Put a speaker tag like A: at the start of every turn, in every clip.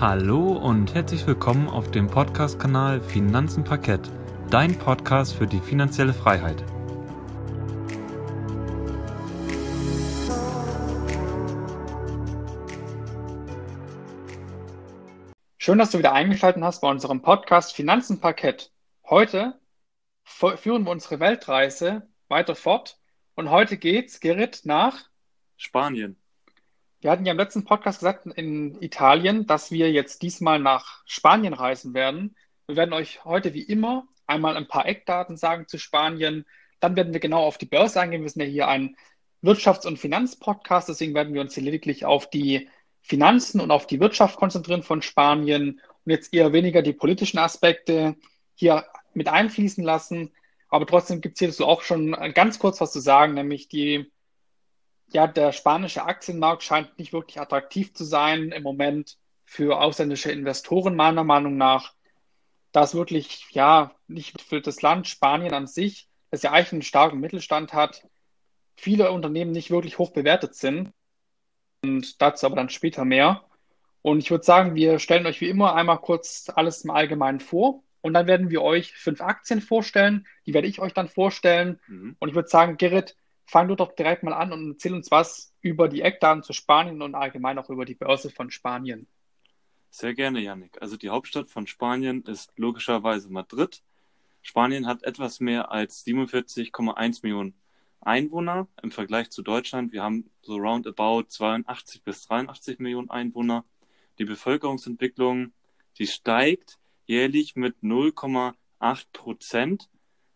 A: Hallo und herzlich willkommen auf dem Podcast-Kanal Finanzen Parkett, dein Podcast für die finanzielle Freiheit.
B: Schön, dass du wieder eingeschaltet hast bei unserem Podcast Finanzen Parkett. Heute führen wir unsere Weltreise weiter fort und heute geht's, Gerrit, nach
C: Spanien.
B: Wir hatten ja im letzten Podcast gesagt in Italien, dass wir jetzt diesmal nach Spanien reisen werden. Wir werden euch heute wie immer einmal ein paar Eckdaten sagen zu Spanien. Dann werden wir genau auf die Börse eingehen. Wir sind ja hier ein Wirtschafts- und Finanzpodcast, deswegen werden wir uns hier lediglich auf die Finanzen und auf die Wirtschaft konzentrieren von Spanien und jetzt eher weniger die politischen Aspekte hier mit einfließen lassen. Aber trotzdem gibt es hierzu auch schon ganz kurz was zu sagen, nämlich die ja, der spanische Aktienmarkt scheint nicht wirklich attraktiv zu sein im Moment für ausländische Investoren, meiner Meinung nach. Das wirklich, ja, nicht für das Land Spanien an sich, das ja eigentlich einen starken Mittelstand hat, viele Unternehmen nicht wirklich hoch bewertet sind. Und dazu aber dann später mehr. Und ich würde sagen, wir stellen euch wie immer einmal kurz alles im Allgemeinen vor. Und dann werden wir euch fünf Aktien vorstellen. Die werde ich euch dann vorstellen. Mhm. Und ich würde sagen, Gerrit, fang du doch direkt mal an und erzähl uns was über die Eckdaten zu Spanien und allgemein auch über die Börse von Spanien.
C: Sehr gerne, Yannick. Also die Hauptstadt von Spanien ist logischerweise Madrid. Spanien hat etwas mehr als 47,1 Millionen Einwohner im Vergleich zu Deutschland. Wir haben so roundabout 82 bis 83 Millionen Einwohner. Die Bevölkerungsentwicklung, die steigt jährlich mit 0,8 Prozent.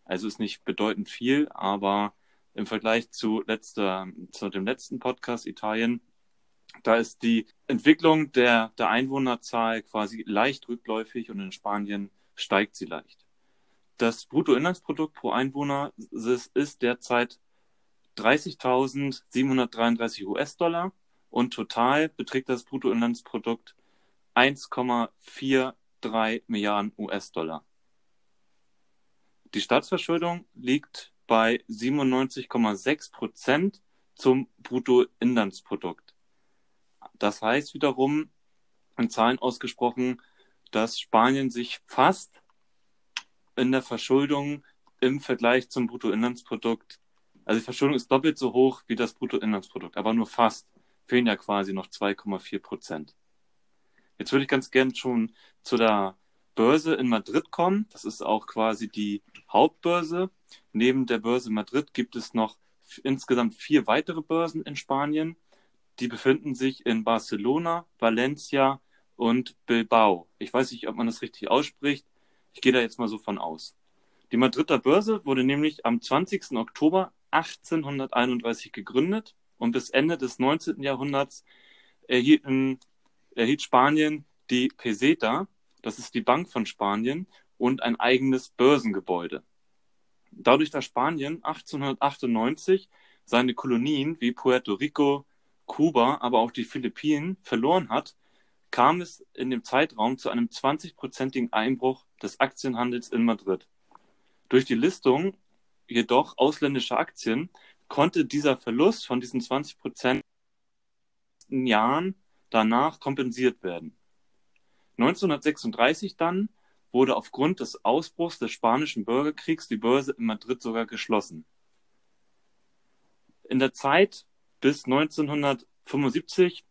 C: Also ist nicht bedeutend viel, aber im Vergleich zu, letzter, zu dem letzten Podcast Italien. Da ist die Entwicklung der, der Einwohnerzahl quasi leicht rückläufig und in Spanien steigt sie leicht. Das Bruttoinlandsprodukt pro Einwohner ist derzeit 30.733 US-Dollar und total beträgt das Bruttoinlandsprodukt 1,43 Milliarden US-Dollar. Die Staatsverschuldung liegt bei 97,6 Prozent zum Bruttoinlandsprodukt. Das heißt wiederum, in Zahlen ausgesprochen, dass Spanien sich fast in der Verschuldung im Vergleich zum Bruttoinlandsprodukt, also die Verschuldung ist doppelt so hoch wie das Bruttoinlandsprodukt, aber nur fast, fehlen ja quasi noch 2,4 Prozent. Jetzt würde ich ganz gern schon zu der Börse in Madrid kommen. Das ist auch quasi die Hauptbörse. Neben der Börse Madrid gibt es noch insgesamt vier weitere Börsen in Spanien. Die befinden sich in Barcelona, Valencia und Bilbao. Ich weiß nicht, ob man das richtig ausspricht. Ich gehe da jetzt mal so von aus. Die Madrider Börse wurde nämlich am 20. Oktober 1831 gegründet und bis Ende des 19. Jahrhunderts erhielten, erhielt Spanien die Peseta, das ist die Bank von Spanien, und ein eigenes Börsengebäude. Dadurch, dass Spanien 1898 seine Kolonien wie Puerto Rico, Kuba, aber auch die Philippinen verloren hat, kam es in dem Zeitraum zu einem 20-prozentigen Einbruch des Aktienhandels in Madrid. Durch die Listung jedoch ausländischer Aktien konnte dieser Verlust von diesen 20 Prozent Jahren danach kompensiert werden. 1936 dann wurde aufgrund des Ausbruchs des Spanischen Bürgerkriegs die Börse in Madrid sogar geschlossen. In der Zeit bis 1975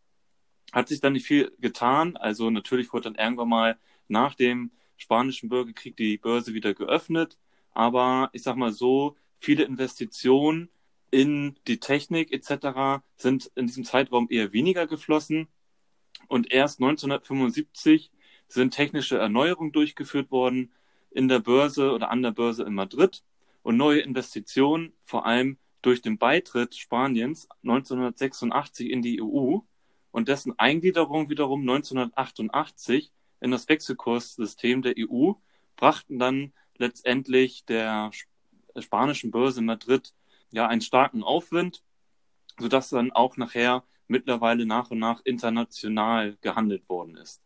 C: hat sich dann nicht viel getan. Also natürlich wurde dann irgendwann mal nach dem Spanischen Bürgerkrieg die Börse wieder geöffnet. Aber ich sag mal so, viele Investitionen in die Technik etc. sind in diesem Zeitraum eher weniger geflossen. Und erst 1975 sind technische Erneuerungen durchgeführt worden in der Börse oder an der Börse in Madrid und neue Investitionen, vor allem durch den Beitritt Spaniens 1986 in die EU und dessen Eingliederung wiederum 1988 in das Wechselkurssystem der EU, brachten dann letztendlich der spanischen Börse in Madrid ja einen starken Aufwind, sodass dann auch nachher mittlerweile nach und nach international gehandelt worden ist.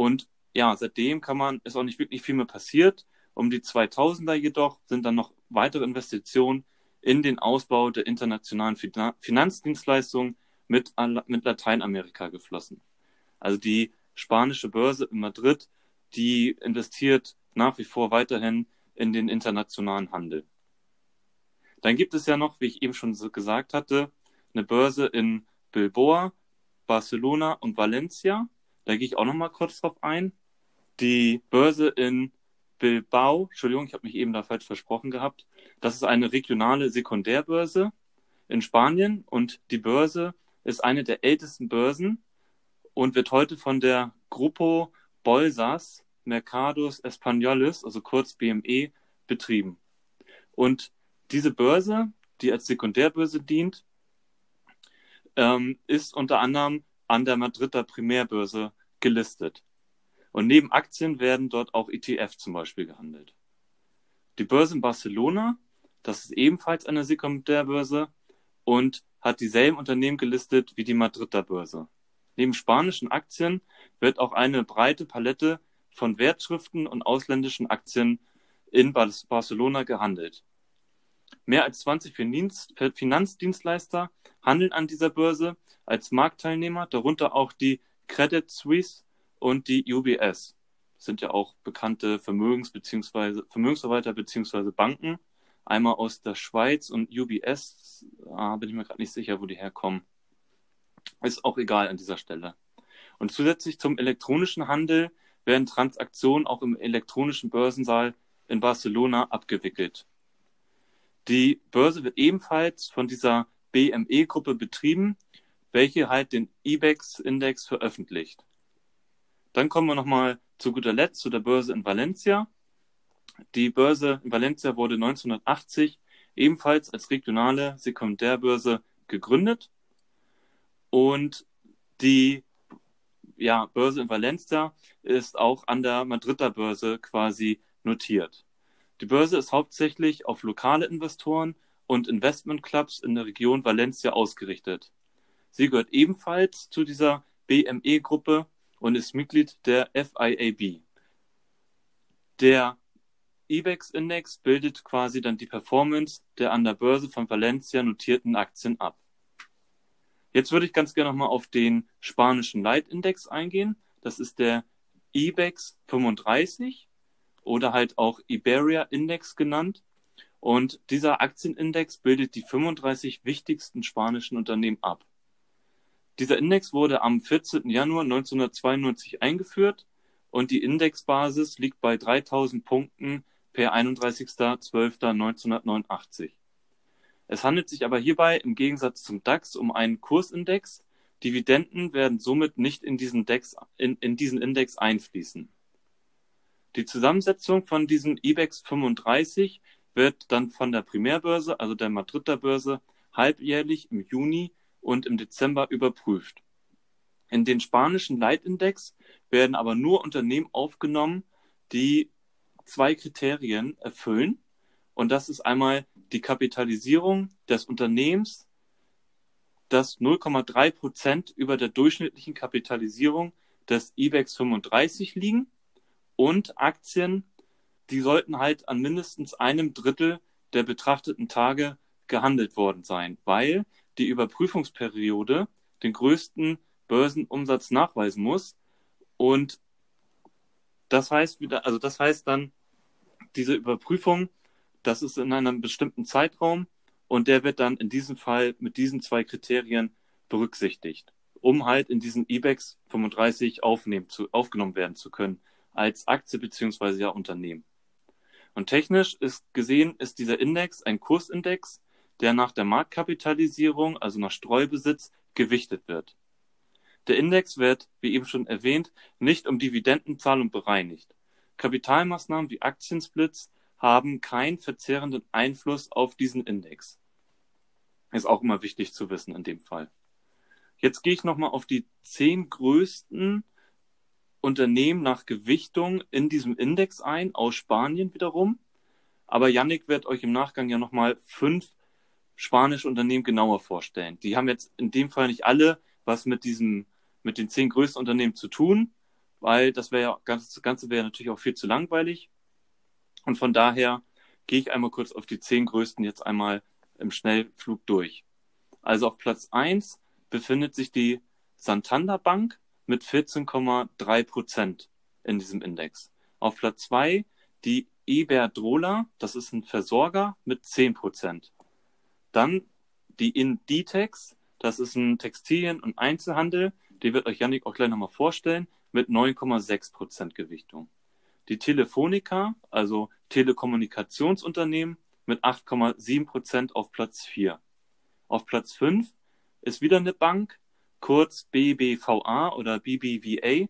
C: Und ja, seitdem kann man, ist auch nicht wirklich viel mehr passiert. Um die 2000er jedoch sind dann noch weitere Investitionen in den Ausbau der internationalen Finanzdienstleistungen mit, mit Lateinamerika geflossen. Also die spanische Börse in Madrid, die investiert nach wie vor weiterhin in den internationalen Handel. Dann gibt es ja noch, wie ich eben schon so gesagt hatte, eine Börse in Bilboa, Barcelona und Valencia. Da gehe ich auch noch mal kurz drauf ein. Die Börse in Bilbao, Entschuldigung, ich habe mich eben da falsch versprochen gehabt. Das ist eine regionale Sekundärbörse in Spanien und die Börse ist eine der ältesten Börsen und wird heute von der Grupo Bolsas Mercados Españoles, also kurz BME, betrieben. Und diese Börse, die als Sekundärbörse dient, ähm, ist unter anderem an der Madrider Primärbörse gelistet. Und neben Aktien werden dort auch ETF zum Beispiel gehandelt. Die Börse in Barcelona, das ist ebenfalls eine Sekundärbörse und hat dieselben Unternehmen gelistet wie die Madrider Börse. Neben spanischen Aktien wird auch eine breite Palette von Wertschriften und ausländischen Aktien in Barcelona gehandelt. Mehr als 20 Finanzdienstleister handeln an dieser Börse als Marktteilnehmer, darunter auch die Credit Suisse und die UBS. Das sind ja auch bekannte Vermögens- bzw. Vermögensverwalter bzw. Banken. Einmal aus der Schweiz und UBS, ah, bin ich mir gerade nicht sicher, wo die herkommen. Ist auch egal an dieser Stelle. Und zusätzlich zum elektronischen Handel werden Transaktionen auch im elektronischen Börsensaal in Barcelona abgewickelt. Die Börse wird ebenfalls von dieser BME-Gruppe betrieben, welche halt den IBEX-Index veröffentlicht. Dann kommen wir nochmal zu guter Letzt zu der Börse in Valencia. Die Börse in Valencia wurde 1980 ebenfalls als regionale Sekundärbörse gegründet und die ja, Börse in Valencia ist auch an der Madrider Börse quasi notiert. Die Börse ist hauptsächlich auf lokale Investoren und Investmentclubs in der Region Valencia ausgerichtet. Sie gehört ebenfalls zu dieser BME-Gruppe und ist Mitglied der FIAB. Der IBEX-Index bildet quasi dann die Performance der an der Börse von Valencia notierten Aktien ab. Jetzt würde ich ganz gerne nochmal auf den spanischen Leitindex eingehen. Das ist der IBEX 35 oder halt auch Iberia Index genannt. Und dieser Aktienindex bildet die 35 wichtigsten spanischen Unternehmen ab. Dieser Index wurde am 14. Januar 1992 eingeführt und die Indexbasis liegt bei 3000 Punkten per 31.12.1989. Es handelt sich aber hierbei im Gegensatz zum DAX um einen Kursindex. Dividenden werden somit nicht in diesen, Dex, in, in diesen Index einfließen. Die Zusammensetzung von diesem IBEX 35 wird dann von der Primärbörse, also der Madrider Börse, halbjährlich im Juni und im Dezember überprüft. In den spanischen Leitindex werden aber nur Unternehmen aufgenommen, die zwei Kriterien erfüllen. Und das ist einmal die Kapitalisierung des Unternehmens, das 0,3 Prozent über der durchschnittlichen Kapitalisierung des IBEX 35 liegen und Aktien, die sollten halt an mindestens einem Drittel der betrachteten Tage gehandelt worden sein, weil die Überprüfungsperiode den größten Börsenumsatz nachweisen muss. Und das heißt wieder, also das heißt dann, diese Überprüfung das ist in einem bestimmten Zeitraum und der wird dann in diesem Fall mit diesen zwei Kriterien berücksichtigt, um halt in diesen IBEX 35 aufnehmen zu, aufgenommen werden zu können als Aktie beziehungsweise ja Unternehmen. Und technisch ist gesehen ist dieser Index ein Kursindex, der nach der Marktkapitalisierung, also nach Streubesitz, gewichtet wird. Der Index wird, wie eben schon erwähnt, nicht um Dividendenzahlung bereinigt. Kapitalmaßnahmen wie Aktiensplits haben keinen verzehrenden Einfluss auf diesen Index. Ist auch immer wichtig zu wissen in dem Fall. Jetzt gehe ich nochmal auf die zehn größten Unternehmen nach Gewichtung in diesem Index ein, aus Spanien wiederum. Aber Yannick wird euch im Nachgang ja nochmal fünf spanische Unternehmen genauer vorstellen. Die haben jetzt in dem Fall nicht alle was mit diesem, mit den zehn größten Unternehmen zu tun, weil das wäre ja, das Ganze wäre natürlich auch viel zu langweilig. Und von daher gehe ich einmal kurz auf die zehn größten jetzt einmal im Schnellflug durch. Also auf Platz eins befindet sich die Santander Bank mit 14,3 Prozent in diesem Index. Auf Platz 2 die Iberdrola, das ist ein Versorger mit 10 Prozent. Dann die Inditex, das ist ein Textilien- und Einzelhandel, die wird euch Yannick auch gleich nochmal vorstellen, mit 9,6 Prozent Gewichtung. Die Telefonica, also Telekommunikationsunternehmen, mit 8,7 Prozent auf Platz 4. Auf Platz 5 ist wieder eine Bank, kurz BBVA oder BBVA,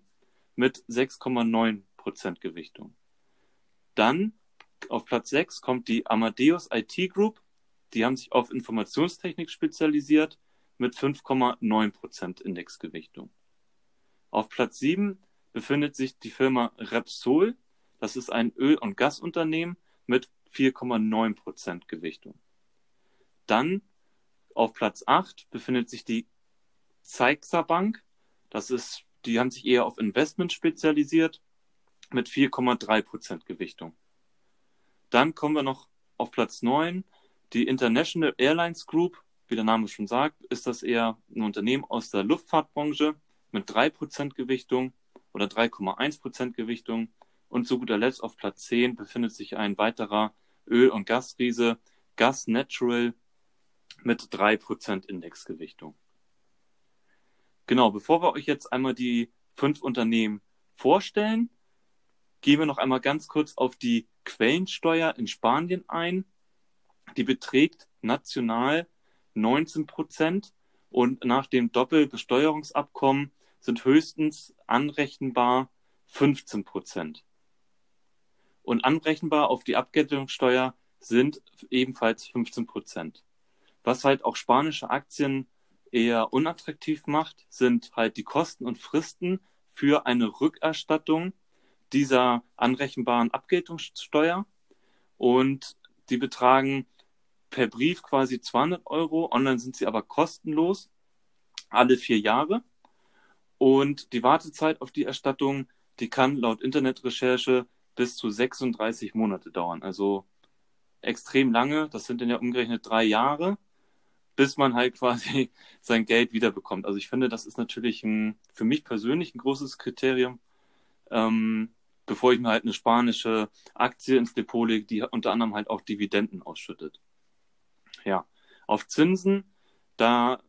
C: mit 6,9 Prozent Gewichtung. Dann auf Platz 6 kommt die Amadeus IT Group. Die haben sich auf Informationstechnik spezialisiert mit 5,9 Prozent Indexgewichtung. Auf Platz 7 befindet sich die Firma Repsol. Das ist ein Öl- und Gasunternehmen mit 4,9 Prozent Gewichtung. Dann auf Platz 8 befindet sich die Zeixa Bank. Das ist, die haben sich eher auf Investment spezialisiert mit 4,3 Prozent Gewichtung. Dann kommen wir noch auf Platz 9, die International Airlines Group. Wie der Name schon sagt, ist das eher ein Unternehmen aus der Luftfahrtbranche mit 3% Gewichtung oder 3,1% Gewichtung. Und zu guter Letzt auf Platz 10 befindet sich ein weiterer Öl- und Gasriese, Gas Natural, mit 3% Indexgewichtung. Genau, bevor wir euch jetzt einmal die fünf Unternehmen vorstellen, gehen wir noch einmal ganz kurz auf die Quellensteuer in Spanien ein. Die beträgt national 19 Prozent und nach dem Doppelbesteuerungsabkommen sind höchstens anrechenbar 15 Prozent. Und anrechenbar auf die Abgeltungssteuer sind ebenfalls 15 Prozent. Was halt auch spanische Aktien eher unattraktiv macht, sind halt die Kosten und Fristen für eine Rückerstattung dieser anrechenbaren Abgeltungssteuer und die betragen per Brief quasi 200 Euro. Online sind sie aber kostenlos, alle vier Jahre. Und die Wartezeit auf die Erstattung, die kann laut Internetrecherche bis zu 36 Monate dauern. Also extrem lange. Das sind dann ja umgerechnet drei Jahre, bis man halt quasi sein Geld wiederbekommt. Also ich finde, das ist natürlich ein, für mich persönlich ein großes Kriterium, ähm, bevor ich mir halt eine spanische Aktie ins Depot lege, die unter anderem halt auch Dividenden ausschüttet. Ja, auf Zinsen, da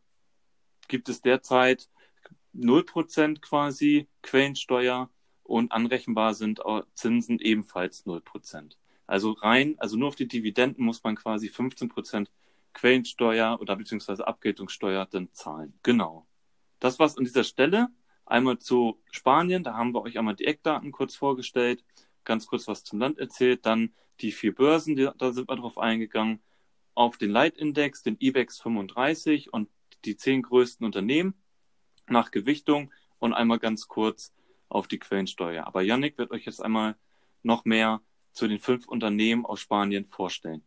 C: gibt es derzeit 0% quasi Quellensteuer und anrechenbar sind Zinsen ebenfalls 0%. Also rein, also nur auf die Dividenden muss man quasi 15% Quellensteuer oder beziehungsweise Abgeltungssteuer dann zahlen. Genau. Das war's an dieser Stelle. Einmal zu Spanien, da haben wir euch einmal die Eckdaten kurz vorgestellt, ganz kurz was zum Land erzählt, dann die vier Börsen, die, da sind wir drauf eingegangen, auf den Leitindex, den IBEX 35 und die zehn größten Unternehmen nach Gewichtung und einmal ganz kurz auf die Quellensteuer. Aber Yannick wird euch jetzt einmal noch mehr zu den fünf Unternehmen aus Spanien vorstellen.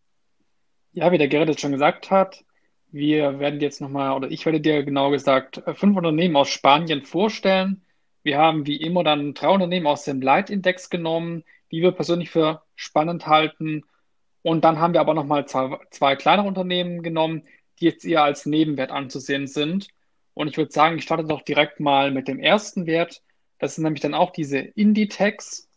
B: Ja, wie der Gerrit es schon gesagt hat, wir werden jetzt nochmal, oder ich werde dir genau gesagt, fünf Unternehmen aus Spanien vorstellen. Wir haben wie immer dann drei Unternehmen aus dem Leitindex genommen, die wir persönlich für spannend halten. Und dann haben wir aber nochmal zwei, zwei kleinere Unternehmen genommen, die jetzt eher als Nebenwert anzusehen sind. Und ich würde sagen, ich starte doch direkt mal mit dem ersten Wert. Das sind nämlich dann auch diese Inditex.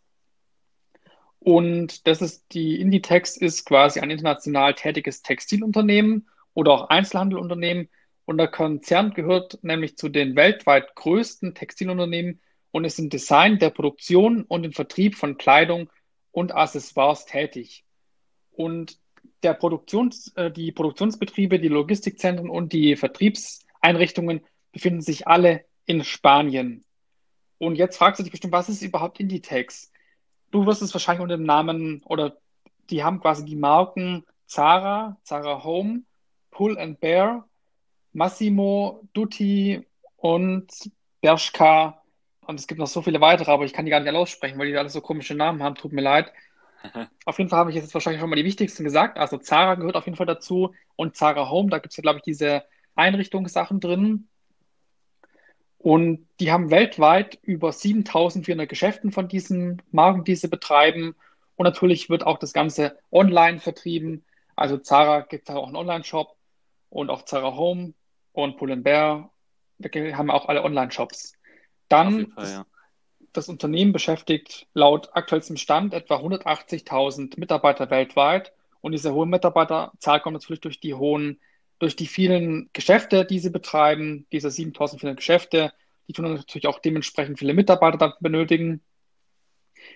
B: Und das ist, die Inditex ist quasi ein international tätiges Textilunternehmen oder auch Einzelhandelunternehmen. Und der Konzern gehört nämlich zu den weltweit größten Textilunternehmen und ist im Design, der Produktion und im Vertrieb von Kleidung und Accessoires tätig. Und der Produktions, äh, die Produktionsbetriebe, die Logistikzentren und die Vertriebseinrichtungen befinden sich alle in Spanien. Und jetzt fragst du dich bestimmt, was ist überhaupt Inditex? Du wirst es wahrscheinlich unter dem Namen oder die haben quasi die Marken Zara, Zara Home, Pull and Bear, Massimo, Dutti und Bershka. Und es gibt noch so viele weitere, aber ich kann die gar nicht alle aussprechen, weil die alle so komische Namen haben. Tut mir leid. auf jeden Fall habe ich jetzt wahrscheinlich schon mal die wichtigsten gesagt. Also Zara gehört auf jeden Fall dazu und Zara Home, da gibt es ja, glaube ich, diese Einrichtungssachen drin. Und die haben weltweit über 7400 Geschäften von diesen Marken, die sie betreiben. Und natürlich wird auch das Ganze online vertrieben. Also Zara gibt auch einen Online-Shop und auch Zara Home und Pull Bear haben auch alle Online-Shops. Dann
C: Fall, ja.
B: das Unternehmen beschäftigt laut aktuellstem Stand etwa 180.000 Mitarbeiter weltweit. Und diese hohe Mitarbeiterzahl kommt natürlich durch die hohen, durch die vielen Geschäfte, die sie betreiben, diese 7.400 Geschäfte, die tun natürlich auch dementsprechend viele Mitarbeiter dann benötigen.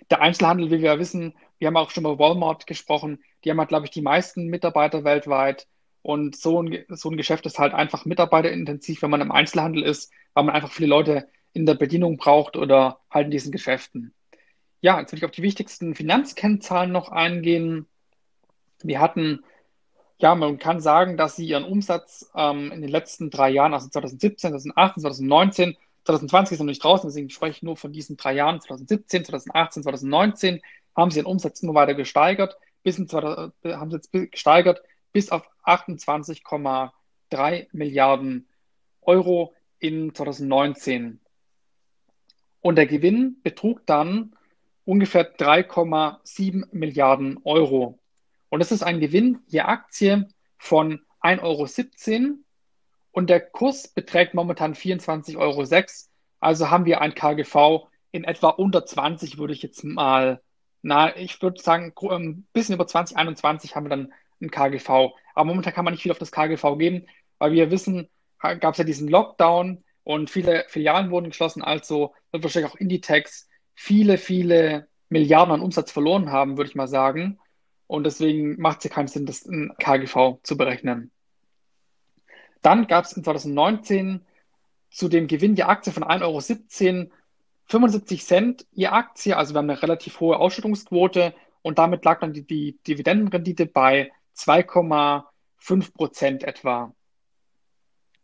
B: Der Einzelhandel, wie wir ja wissen, wir haben auch schon über Walmart gesprochen, die haben halt, glaube ich, die meisten Mitarbeiter weltweit. Und so ein, so ein Geschäft ist halt einfach mitarbeiterintensiv, wenn man im Einzelhandel ist, weil man einfach viele Leute in der Bedienung braucht oder halt in diesen Geschäften. Ja, jetzt will ich auf die wichtigsten Finanzkennzahlen noch eingehen. Wir hatten, ja, man kann sagen, dass sie ihren Umsatz ähm, in den letzten drei Jahren, also 2017, 2018, 2019, 2020 ist noch nicht draußen, deswegen spreche ich nur von diesen drei Jahren, 2017, 2018, 2019, haben sie ihren Umsatz immer weiter gesteigert, bis in, haben sie jetzt gesteigert bis auf 28,3 Milliarden Euro in 2019. Und der Gewinn betrug dann ungefähr 3,7 Milliarden Euro. Und das ist ein Gewinn je Aktie von 1,17 Euro und der Kurs beträgt momentan 24,06 Euro. Also haben wir ein KGV in etwa unter 20, würde ich jetzt mal, na, ich würde sagen, ein ähm, bisschen über 2021 haben wir dann ein KGV. Aber momentan kann man nicht viel auf das KGV geben, weil wir wissen, gab es ja diesen Lockdown und viele Filialen wurden geschlossen, also wird wahrscheinlich auch Inditex viele, viele Milliarden an Umsatz verloren haben, würde ich mal sagen. Und deswegen macht es ja keinen Sinn, das in KGV zu berechnen. Dann gab es in 2019 zu dem Gewinn je Aktie von 1,17 Euro 75 Cent je Aktie. Also wir haben eine relativ hohe Ausschüttungsquote und damit lag dann die, die Dividendenrendite bei 2,5 Prozent etwa.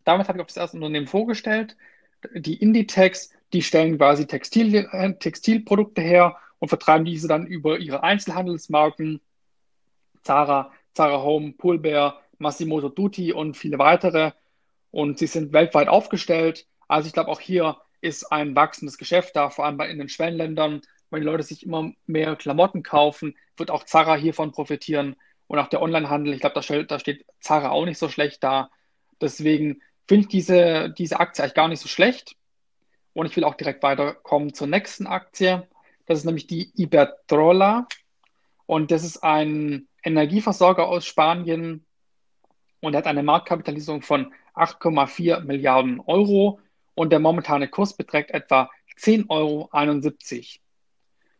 B: Damit habe ich das erste Unternehmen vorgestellt. Die Inditex, die stellen quasi Textil, äh, Textilprodukte her und vertreiben diese dann über ihre Einzelhandelsmarken Zara, Zara Home, Poolbear, Massimo Dutti und viele weitere. Und sie sind weltweit aufgestellt. Also ich glaube, auch hier ist ein wachsendes Geschäft da, vor allem in den Schwellenländern, weil die Leute sich immer mehr Klamotten kaufen, wird auch Zara hiervon profitieren. Und auch der Onlinehandel, ich glaube, da, da steht Zara auch nicht so schlecht da. Deswegen finde ich diese, diese Aktie eigentlich gar nicht so schlecht. Und ich will auch direkt weiterkommen zur nächsten Aktie. Das ist nämlich die Iberdrola. Und das ist ein Energieversorger aus Spanien und hat eine Marktkapitalisierung von 8,4 Milliarden Euro und der momentane Kurs beträgt etwa 10,71 Euro.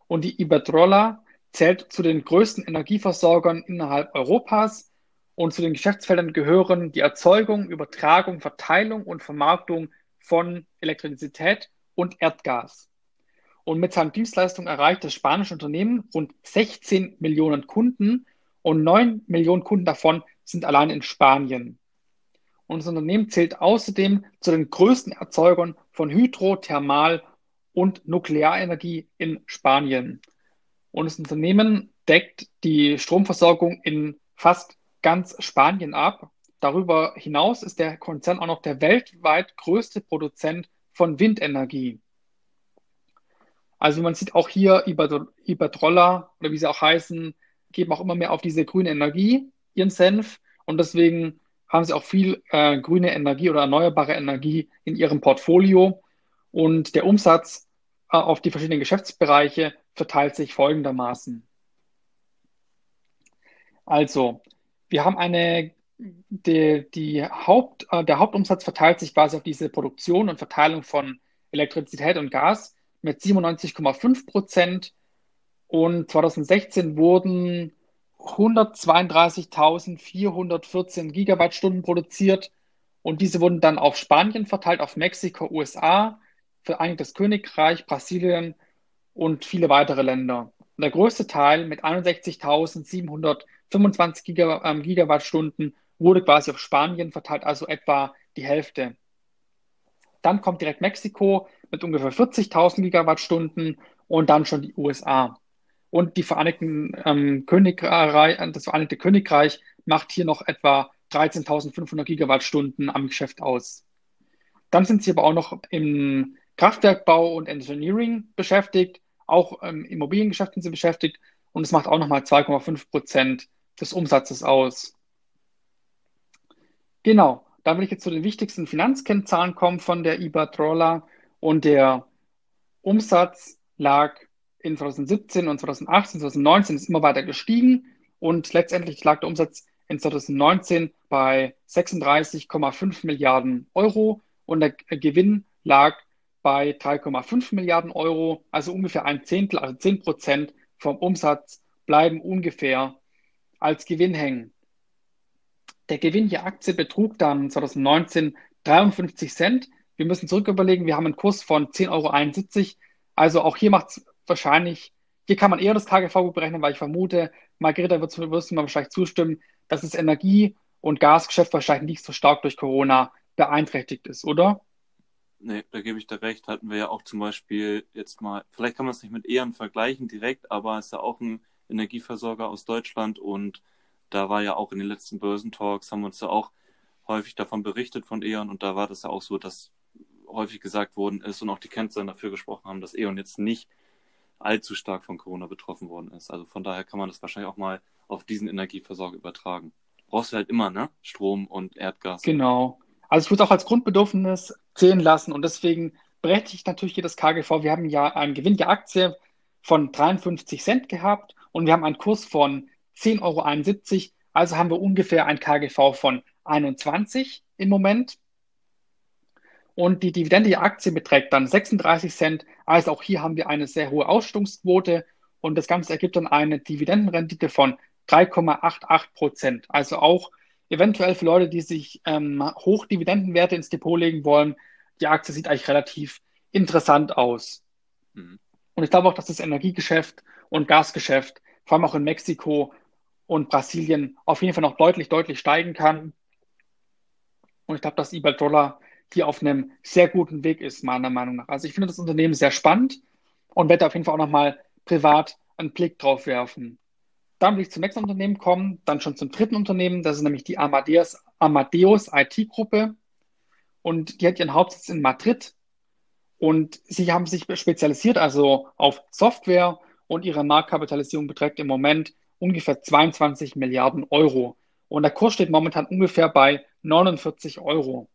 B: Und die Iberdrola zählt zu den größten Energieversorgern innerhalb Europas und zu den Geschäftsfeldern gehören die Erzeugung, Übertragung, Verteilung und Vermarktung von Elektrizität und Erdgas. Und mit seinen Dienstleistungen erreicht das spanische Unternehmen rund 16 Millionen Kunden und 9 Millionen Kunden davon sind allein in Spanien. Das Unternehmen zählt außerdem zu den größten Erzeugern von Hydro-, Thermal- und Nuklearenergie in Spanien. Das Unternehmen deckt die Stromversorgung in fast ganz Spanien ab. Darüber hinaus ist der Konzern auch noch der weltweit größte Produzent von Windenergie. Also man sieht auch hier Iberdrola oder wie sie auch heißen, geben auch immer mehr auf diese grüne Energie ihren Senf und deswegen haben sie auch viel äh, grüne Energie oder erneuerbare Energie in ihrem Portfolio und der Umsatz äh, auf die verschiedenen Geschäftsbereiche verteilt sich folgendermaßen. Also, wir haben eine, die, die Haupt, äh, der Hauptumsatz verteilt sich quasi auf diese Produktion und Verteilung von Elektrizität und Gas mit 97,5 Prozent. Und 2016 wurden 132.414 Gigawattstunden produziert und diese wurden dann auf Spanien verteilt, auf Mexiko, USA, Vereinigtes Königreich, Brasilien und viele weitere Länder. Und der größte Teil mit 61.725 Giga, ähm, Gigawattstunden wurde quasi auf Spanien verteilt, also etwa die Hälfte. Dann kommt direkt Mexiko mit ungefähr 40.000 Gigawattstunden und dann schon die USA. Und die Vereinigten ähm, Königreich, das Vereinigte Königreich macht hier noch etwa 13.500 Gigawattstunden am Geschäft aus. Dann sind sie aber auch noch im Kraftwerkbau und Engineering beschäftigt, auch im Immobiliengeschäft sind sie beschäftigt und es macht auch nochmal 2,5 Prozent des Umsatzes aus. Genau, da will ich jetzt zu den wichtigsten Finanzkennzahlen kommen von der Iberdrola und der Umsatz lag in 2017 und 2018, 2019 ist immer weiter gestiegen und letztendlich lag der Umsatz in 2019 bei 36,5 Milliarden Euro und der Gewinn lag bei 3,5 Milliarden Euro, also ungefähr ein Zehntel, also 10 Prozent vom Umsatz bleiben ungefähr als Gewinn hängen. Der Gewinn je Aktie betrug dann 2019 53 Cent. Wir müssen zurück überlegen, wir haben einen Kurs von 10,71 Euro. Also auch hier macht es wahrscheinlich, hier kann man eher das KGV berechnen, weil ich vermute, Margareta wird, wirst du mir wahrscheinlich zustimmen, dass das Energie- und Gasgeschäft wahrscheinlich nicht so stark durch Corona beeinträchtigt ist, oder?
C: Nee, da gebe ich dir recht. Hatten wir ja auch zum Beispiel jetzt mal, vielleicht kann man es nicht mit Ehren vergleichen direkt, aber es ist ja auch ein Energieversorger aus Deutschland und da war ja auch in den letzten Börsentalks, haben wir uns ja auch häufig davon berichtet von E.ON und da war das ja auch so, dass häufig gesagt worden ist und auch die Kennzahlen dafür gesprochen haben, dass E.ON jetzt nicht allzu stark von Corona betroffen worden ist. Also von daher kann man das wahrscheinlich auch mal auf diesen Energieversorger übertragen. Brauchst du halt immer, ne? Strom und Erdgas.
B: Genau. Also es auch als Grundbedürfnis zählen lassen und deswegen berechtigt natürlich hier das KGV. Wir haben ja einen Gewinn der Aktie von 53 Cent gehabt und wir haben einen Kurs von 10,71 Euro. Also haben wir ungefähr ein KGV von 21 im Moment. Und die Dividende der Aktie beträgt dann 36 Cent. Also auch hier haben wir eine sehr hohe Ausstellungsquote und das Ganze ergibt dann eine Dividendenrendite von 3,88 Prozent. Also auch eventuell für Leute, die sich ähm, Hochdividendenwerte ins Depot legen wollen, die Aktie sieht eigentlich relativ interessant aus. Mhm. Und ich glaube auch, dass das Energiegeschäft und Gasgeschäft, vor allem auch in Mexiko und Brasilien, auf jeden Fall noch deutlich, deutlich steigen kann. Und ich glaube, dass Iberdrola hier auf einem sehr guten Weg ist, meiner Meinung nach. Also ich finde das Unternehmen sehr spannend und werde auf jeden Fall auch nochmal privat einen Blick drauf werfen. Dann will ich zum nächsten Unternehmen kommen, dann schon zum dritten Unternehmen, das ist nämlich die Amadeus, Amadeus IT-Gruppe. Und die hat ihren Hauptsitz in Madrid. Und sie haben sich spezialisiert, also auf Software und ihre Marktkapitalisierung beträgt im Moment ungefähr 22 Milliarden Euro. Und der Kurs steht momentan ungefähr bei 49 Euro.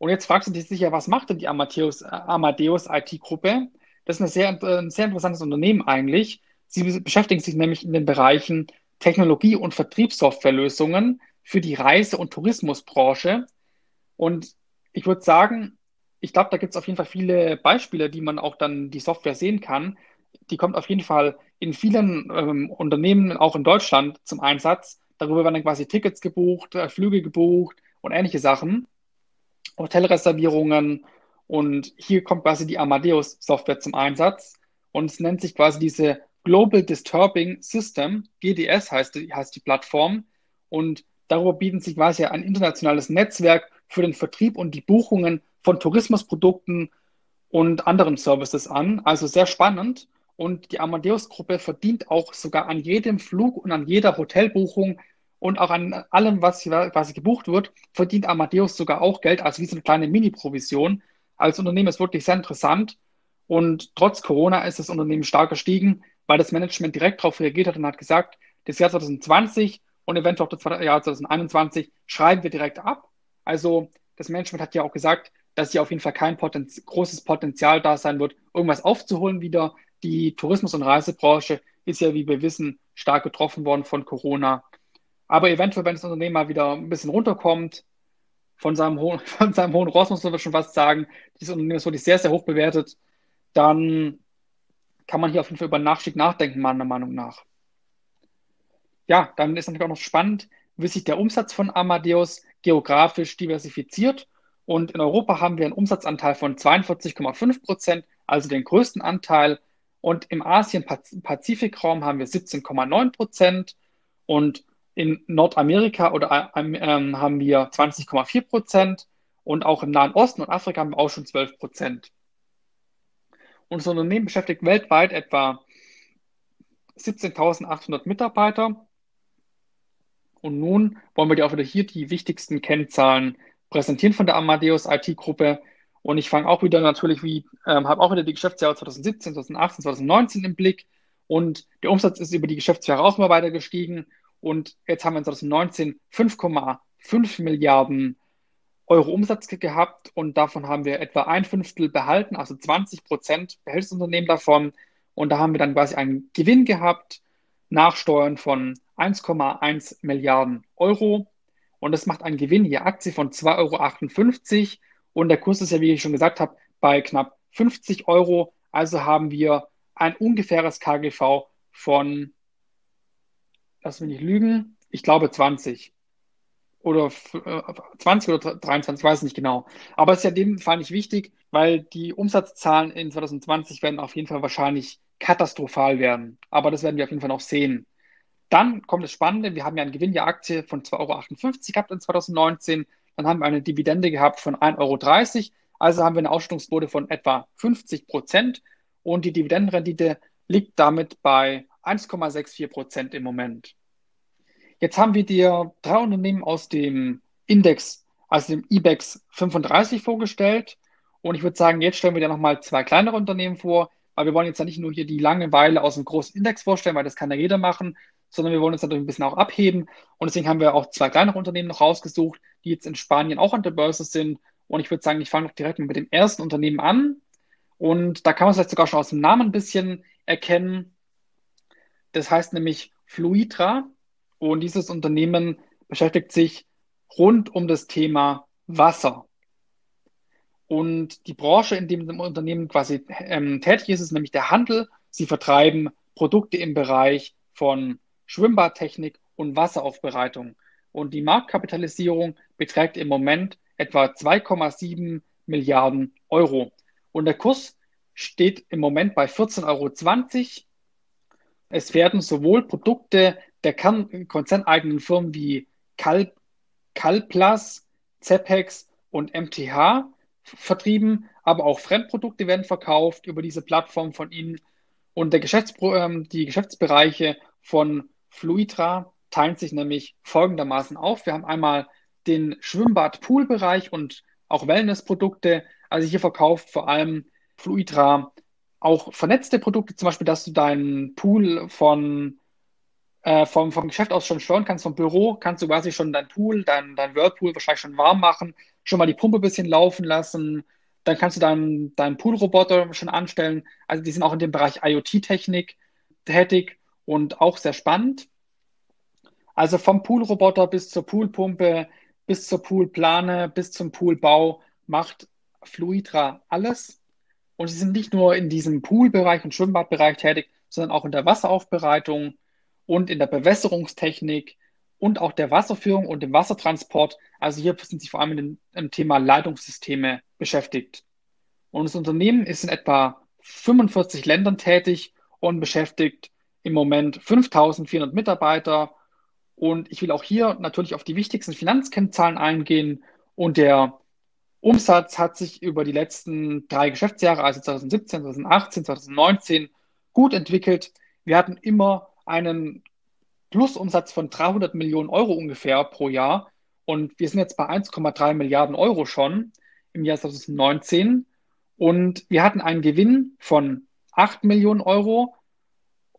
B: Und jetzt fragst du dich sicher, was macht denn die Amadeus, Amadeus IT-Gruppe? Das ist sehr, ein sehr interessantes Unternehmen eigentlich. Sie beschäftigen sich nämlich in den Bereichen Technologie- und Vertriebssoftwarelösungen für die Reise- und Tourismusbranche. Und ich würde sagen, ich glaube, da gibt es auf jeden Fall viele Beispiele, die man auch dann die Software sehen kann die kommt auf jeden Fall in vielen ähm, Unternehmen, auch in Deutschland, zum Einsatz. Darüber werden dann quasi Tickets gebucht, äh, Flüge gebucht und ähnliche Sachen, Hotelreservierungen. Und hier kommt quasi die Amadeus-Software zum Einsatz. Und es nennt sich quasi diese Global Disturbing System, GDS heißt die, heißt die Plattform. Und darüber bieten sich quasi ein internationales Netzwerk für den Vertrieb und die Buchungen von Tourismusprodukten und anderen Services an. Also sehr spannend. Und die Amadeus-Gruppe verdient auch sogar an jedem Flug und an jeder Hotelbuchung und auch an allem, was quasi gebucht wird, verdient Amadeus sogar auch Geld, also wie so eine kleine Mini-Provision. Als Unternehmen ist wirklich sehr interessant. Und trotz Corona ist das Unternehmen stark gestiegen, weil das Management direkt darauf reagiert hat und hat gesagt, das Jahr 2020 und eventuell auch das Jahr 2021 schreiben wir direkt ab. Also das Management hat ja auch gesagt, dass hier auf jeden Fall kein Potenz großes Potenzial da sein wird, irgendwas aufzuholen wieder. Die Tourismus- und Reisebranche ist ja, wie wir wissen, stark getroffen worden von Corona. Aber eventuell, wenn das Unternehmen mal wieder ein bisschen runterkommt, von seinem hohen, von seinem hohen Ross muss man schon fast sagen, dieses Unternehmen ist wirklich sehr, sehr hoch bewertet, dann kann man hier auf jeden Fall über Nachstieg nachdenken, meiner Meinung nach. Ja, dann ist natürlich auch noch spannend, wie sich der Umsatz von Amadeus geografisch diversifiziert. Und in Europa haben wir einen Umsatzanteil von 42,5 Prozent, also den größten Anteil. Und im Asien-Pazifikraum haben wir 17,9 Prozent und in Nordamerika oder ähm, haben wir 20,4 Prozent und auch im Nahen Osten und Afrika haben wir auch schon 12 Prozent. Unser Unternehmen beschäftigt weltweit etwa 17.800 Mitarbeiter. Und nun wollen wir dir auch wieder hier die wichtigsten Kennzahlen präsentieren von der Amadeus IT-Gruppe. Und ich fange auch wieder natürlich wie, ähm, habe auch wieder die Geschäftsjahre 2017, 2018, 2019 im Blick. Und der Umsatz ist über die Geschäftsjahre auch immer weiter gestiegen. Und jetzt haben wir in 2019 5,5 Milliarden Euro Umsatz gehabt und davon haben wir etwa ein Fünftel behalten, also 20 Prozent behält das Unternehmen davon. Und da haben wir dann quasi einen Gewinn gehabt nach Steuern von 1,1 Milliarden Euro. Und das macht einen Gewinn je Aktie von 2,58 Euro. Und der Kurs ist ja, wie ich schon gesagt habe, bei knapp 50 Euro. Also haben wir ein ungefähres KGV von, lass mich nicht lügen, ich glaube 20 oder 20 äh, oder 23, weiß nicht genau. Aber es ist ja dem Fall nicht wichtig, weil die Umsatzzahlen in 2020 werden auf jeden Fall wahrscheinlich katastrophal werden. Aber das werden wir auf jeden Fall noch sehen. Dann kommt das Spannende, wir haben ja einen Gewinn der Aktie von 2,58 Euro gehabt in 2019. Dann haben wir eine Dividende gehabt von 1,30 Euro. Also haben wir eine Ausschüttungsquote von etwa 50 Prozent. Und die Dividendenrendite liegt damit bei 1,64 Prozent im Moment. Jetzt haben wir dir drei Unternehmen aus dem Index, also dem IBEX 35 vorgestellt. Und ich würde sagen, jetzt stellen wir dir nochmal zwei kleinere Unternehmen vor, weil wir wollen jetzt ja nicht nur hier die Langeweile aus einem großen Index vorstellen, weil das kann ja jeder machen, sondern wir wollen uns natürlich ein bisschen auch abheben. Und deswegen haben wir auch zwei kleinere Unternehmen noch rausgesucht, die jetzt in Spanien auch an der Börse sind. Und ich würde sagen, ich fange doch direkt mit dem ersten Unternehmen an. Und da kann man es vielleicht sogar schon aus dem Namen ein bisschen erkennen. Das heißt nämlich Fluidra. Und dieses Unternehmen beschäftigt sich rund um das Thema Wasser. Und die Branche, in dem Unternehmen quasi ähm, tätig ist, ist nämlich der Handel. Sie vertreiben Produkte im Bereich von Schwimmbadtechnik und Wasseraufbereitung. Und die Marktkapitalisierung beträgt im Moment etwa 2,7 Milliarden Euro. Und der Kurs steht im Moment bei 14,20 Euro. Es werden sowohl Produkte der konzerneigenen Firmen wie Cal, Calplas, Cepex und MTH vertrieben, aber auch Fremdprodukte werden verkauft über diese Plattform von ihnen. Und der Geschäftspro ähm, die Geschäftsbereiche von Fluidra teilen sich nämlich folgendermaßen auf. Wir haben einmal den Schwimmbad-Pool-Bereich und auch Wellnessprodukte. Also hier verkauft vor allem Fluidra auch vernetzte Produkte, zum Beispiel, dass du deinen Pool von äh, vom, vom Geschäft aus schon steuern kannst, vom Büro kannst du quasi schon dein Pool, dein, dein Whirlpool wahrscheinlich schon warm machen, schon mal die Pumpe ein bisschen laufen lassen. Dann kannst du deinen, deinen Poolroboter schon anstellen. Also die sind auch in dem Bereich IoT-Technik tätig und auch sehr spannend. Also vom Poolroboter bis zur Poolpumpe, bis zur Poolplane, bis zum Poolbau macht Fluidra alles. Und sie sind nicht nur in diesem Poolbereich und Schwimmbadbereich tätig, sondern auch in der Wasseraufbereitung, und in der Bewässerungstechnik und auch der Wasserführung und dem Wassertransport. Also hier sind sie vor allem mit dem, Thema Leitungssysteme beschäftigt. Und das Unternehmen ist in etwa 45 Ländern tätig und beschäftigt im Moment 5400 Mitarbeiter. Und ich will auch hier natürlich auf die wichtigsten Finanzkennzahlen eingehen. Und der Umsatz hat sich über die letzten drei Geschäftsjahre, also 2017, 2018, 2019, gut entwickelt. Wir hatten immer einen Plusumsatz von 300 Millionen Euro ungefähr pro Jahr. Und wir sind jetzt bei 1,3 Milliarden Euro schon im Jahr 2019. Und wir hatten einen Gewinn von 8 Millionen Euro.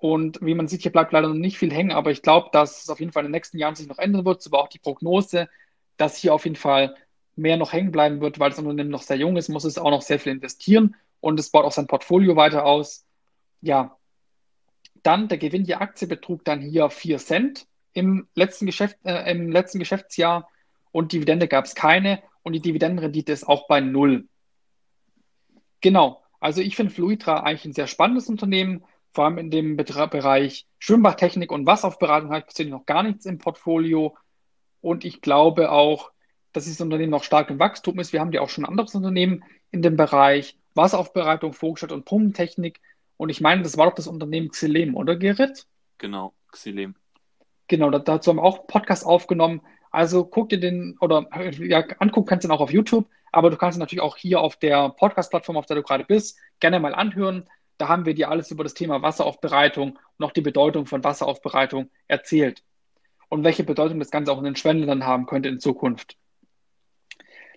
B: Und wie man sieht, hier bleibt leider noch nicht viel hängen, aber ich glaube, dass es auf jeden Fall in den nächsten Jahren sich noch ändern wird. So war auch die Prognose, dass hier auf jeden Fall mehr noch hängen bleiben wird, weil das Unternehmen noch sehr jung ist, muss es auch noch sehr viel investieren und es baut auch sein Portfolio weiter aus. Ja, dann der Gewinn je Aktie betrug dann hier 4 Cent im letzten, Geschäft, äh, im letzten Geschäftsjahr und Dividende gab es keine und die Dividendenrendite ist auch bei null. Genau, also ich finde Fluidra eigentlich ein sehr spannendes Unternehmen, vor allem in dem Bereich Schwimmbadtechnik und Wasseraufbereitung habe ich persönlich noch gar nichts im Portfolio und ich glaube auch, dass dieses Unternehmen noch stark im Wachstum ist. Wir haben ja auch schon ein anderes Unternehmen in dem Bereich Wasseraufbereitung vorgestellt und Pumpentechnik. Und ich meine, das war doch das Unternehmen Xilem, oder Gerrit?
C: Genau, Xilem.
B: Genau, dazu haben wir auch einen Podcast aufgenommen. Also guck dir den, oder ja, angucken kannst du ihn auch auf YouTube, aber du kannst ihn natürlich auch hier auf der Podcast-Plattform, auf der du gerade bist, gerne mal anhören. Da haben wir dir alles über das Thema Wasseraufbereitung und auch die Bedeutung von Wasseraufbereitung erzählt. Und welche Bedeutung das Ganze auch in den Schwellenländern haben könnte in Zukunft.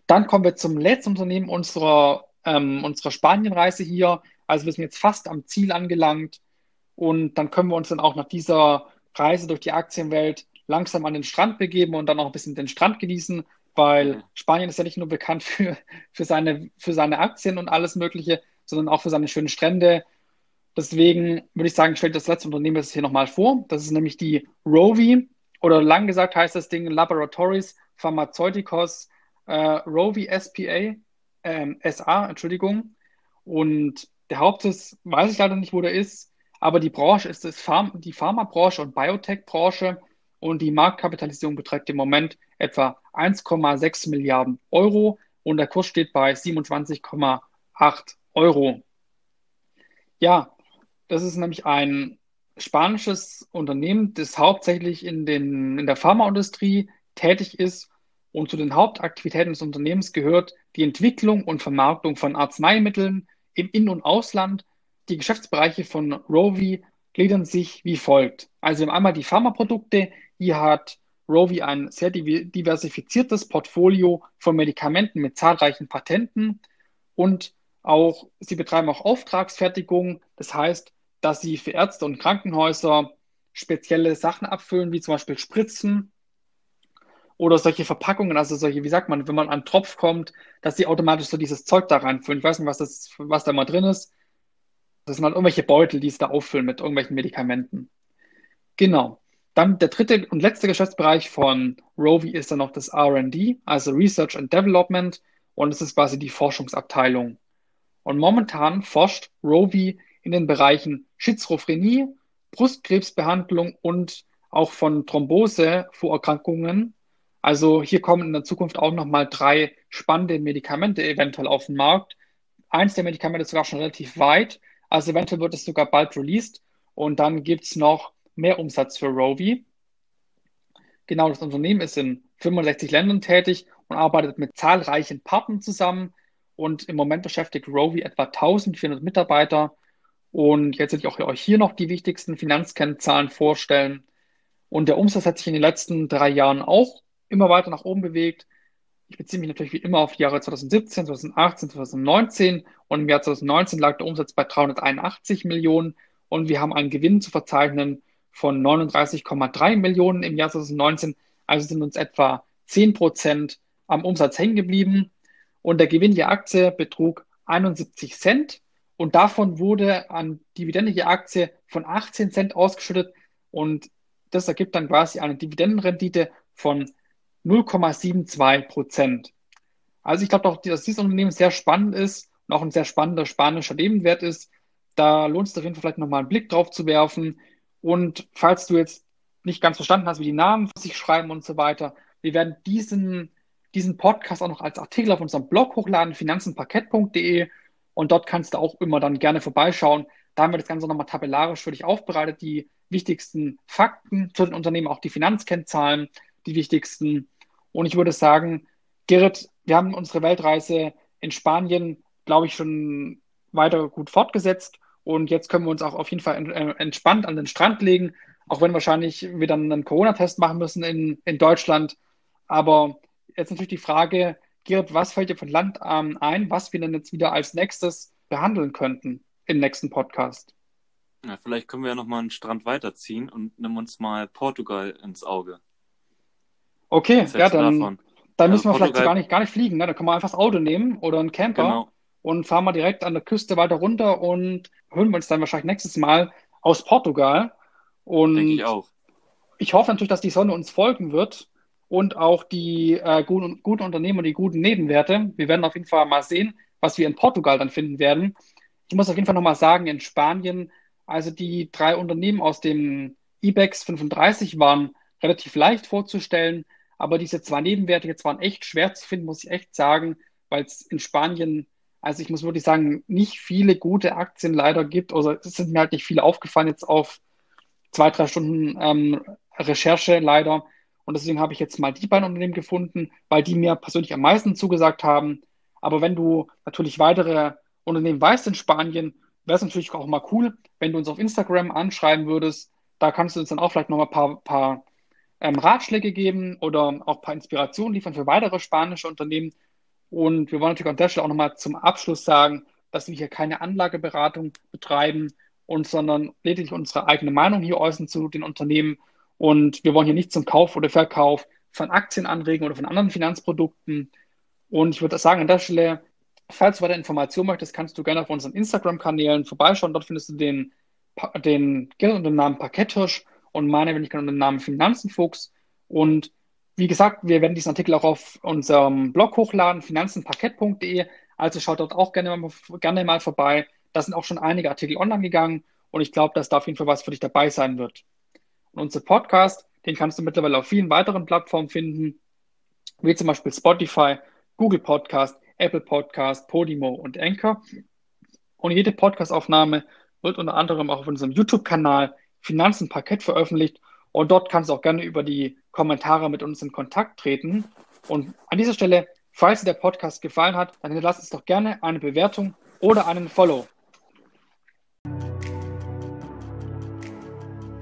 B: Dann kommen wir zum letzten Unternehmen unserer, ähm, unserer Spanienreise hier. Also wir sind jetzt fast am Ziel angelangt und dann können wir uns dann auch nach dieser Reise durch die Aktienwelt langsam an den Strand begeben und dann auch ein bisschen den Strand genießen. weil Spanien ist ja nicht nur bekannt für, für, seine, für seine Aktien und alles Mögliche, sondern auch für seine schönen Strände. Deswegen würde ich sagen, stellt das letzte Unternehmen jetzt hier nochmal vor. Das ist nämlich die Rovi oder lang gesagt heißt das Ding Laboratories Pharmaceuticals äh, Rovi SPA, äh, SA, Entschuldigung. Und der Hauptsitz weiß ich leider nicht, wo der ist, aber die Branche ist das Pharm die Pharmabranche und Biotech-Branche und die Marktkapitalisierung beträgt im Moment etwa 1,6 Milliarden Euro und der Kurs steht bei 27,8 Euro. Ja, das ist nämlich ein spanisches Unternehmen, das hauptsächlich in, den, in der Pharmaindustrie tätig ist und zu den Hauptaktivitäten des Unternehmens gehört die Entwicklung und Vermarktung von Arzneimitteln im In- und Ausland. Die Geschäftsbereiche von Rovi gliedern sich wie folgt. Also wir haben einmal die Pharmaprodukte. Hier hat Rovi ein sehr diversifiziertes Portfolio von Medikamenten mit zahlreichen Patenten und auch, sie betreiben auch Auftragsfertigung. Das heißt, dass sie für Ärzte und Krankenhäuser spezielle Sachen abfüllen, wie zum Beispiel Spritzen oder solche Verpackungen, also solche, wie sagt man, wenn man an einen Tropf kommt, dass sie automatisch so dieses Zeug da reinfüllen. Ich weiß nicht, was, das, was da mal drin ist. Das sind halt irgendwelche Beutel, die es da auffüllen mit irgendwelchen Medikamenten. Genau. Dann der dritte und letzte Geschäftsbereich von Rovi ist dann noch das RD, also Research and Development. Und es ist quasi die Forschungsabteilung. Und momentan forscht Rovi in den Bereichen Schizophrenie, Brustkrebsbehandlung und auch von Thrombose-Vorerkrankungen also hier kommen in der Zukunft auch nochmal drei spannende Medikamente eventuell auf den Markt. Eins der Medikamente ist sogar schon relativ weit, also eventuell wird es sogar bald released und dann gibt es noch mehr Umsatz für Rovi. Genau, das Unternehmen ist in 65 Ländern tätig und arbeitet mit zahlreichen Partnern zusammen und im Moment beschäftigt Rovi etwa 1400 Mitarbeiter. Und jetzt will ich auch hier noch die wichtigsten Finanzkennzahlen vorstellen. Und der Umsatz hat sich in den letzten drei Jahren auch immer weiter nach oben bewegt. Ich beziehe mich natürlich wie immer auf die Jahre 2017, 2018, 2019 und im Jahr 2019 lag der Umsatz bei 381 Millionen und wir haben einen Gewinn zu verzeichnen von 39,3 Millionen im Jahr 2019. Also sind uns etwa 10 Prozent am Umsatz hängen geblieben und der Gewinn je Aktie betrug 71 Cent und davon wurde an Dividende je Aktie von 18 Cent ausgeschüttet und das ergibt dann quasi eine Dividendenrendite von 0,72 Prozent. Also ich glaube doch, dass dieses Unternehmen sehr spannend ist und auch ein sehr spannender spanischer Nebenwert ist. Da lohnt es auf jeden Fall vielleicht nochmal einen Blick drauf zu werfen. Und falls du jetzt nicht ganz verstanden hast, wie die Namen sich schreiben und so weiter, wir werden diesen, diesen Podcast auch noch als Artikel auf unserem Blog hochladen, finanzenparkett.de. Und dort kannst du auch immer dann gerne vorbeischauen. Da haben wir das Ganze nochmal tabellarisch für dich aufbereitet, die wichtigsten Fakten zu den Unternehmen, auch die Finanzkennzahlen, die wichtigsten und ich würde sagen, Gerrit, wir haben unsere Weltreise in Spanien, glaube ich, schon weiter gut fortgesetzt. Und jetzt können wir uns auch auf jeden Fall äh, entspannt an den Strand legen, auch wenn wahrscheinlich wir dann einen Corona-Test machen müssen in, in Deutschland. Aber jetzt natürlich die Frage, Gerrit, was fällt dir von Land ähm, ein, was wir denn jetzt wieder als nächstes behandeln könnten im nächsten Podcast?
C: Ja, vielleicht können wir ja nochmal einen Strand weiterziehen und nehmen uns mal Portugal ins Auge.
B: Okay, ja, dann, dann also müssen wir vielleicht gar nicht, gar nicht fliegen. Ne? Da können wir einfach das Auto nehmen oder einen Camper genau. und fahren mal direkt an der Küste weiter runter und hören wir uns dann wahrscheinlich nächstes Mal aus Portugal. Und Denke ich auch. Ich hoffe natürlich, dass die Sonne uns folgen wird und auch die äh, guten, guten Unternehmen und die guten Nebenwerte. Wir werden auf jeden Fall mal sehen, was wir in Portugal dann finden werden. Ich muss auf jeden Fall nochmal sagen, in Spanien, also die drei Unternehmen aus dem IBEX 35 waren relativ leicht vorzustellen. Aber diese zwei Nebenwerte jetzt waren echt schwer zu finden, muss ich echt sagen, weil es in Spanien, also ich muss wirklich sagen, nicht viele gute Aktien leider gibt. Oder es sind mir halt nicht viele aufgefallen jetzt auf zwei, drei Stunden ähm, Recherche leider. Und deswegen habe ich jetzt mal die beiden Unternehmen gefunden, weil die mir persönlich am meisten zugesagt haben. Aber wenn du natürlich weitere Unternehmen weißt in Spanien, wäre es natürlich auch mal cool, wenn du uns auf Instagram anschreiben würdest. Da kannst du uns dann auch vielleicht noch mal ein paar, paar ähm, Ratschläge geben oder auch ein paar Inspirationen liefern für weitere spanische Unternehmen. Und wir wollen natürlich an der Stelle auch nochmal zum Abschluss sagen, dass wir hier keine Anlageberatung betreiben und sondern lediglich unsere eigene Meinung hier äußern zu den Unternehmen. Und wir wollen hier nicht zum Kauf oder Verkauf von Aktienanregen oder von anderen Finanzprodukten. Und ich würde sagen, an der Stelle, falls du weitere Informationen möchtest, kannst du gerne auf unseren Instagram-Kanälen vorbeischauen. Dort findest du den, den gerne unter dem Namen Parketthirsch und meine, wenn ich unter dem Namen Finanzenfuchs. Und wie gesagt, wir werden diesen Artikel auch auf unserem Blog hochladen, finanzenparkett.de. Also schaut dort auch gerne mal, gerne mal vorbei. Da sind auch schon einige Artikel online gegangen und ich glaube, dass da auf jeden Fall was für dich dabei sein wird. Und unser Podcast, den kannst du mittlerweile auf vielen weiteren Plattformen finden, wie zum Beispiel Spotify, Google Podcast, Apple Podcast, Podimo und Anchor. Und jede Podcastaufnahme wird unter anderem auch auf unserem YouTube-Kanal Finanzen Parkett veröffentlicht. Und dort kannst du auch gerne über die Kommentare mit uns in Kontakt treten. Und an dieser Stelle, falls dir der Podcast gefallen hat, dann hinterlass uns doch gerne eine Bewertung oder einen Follow.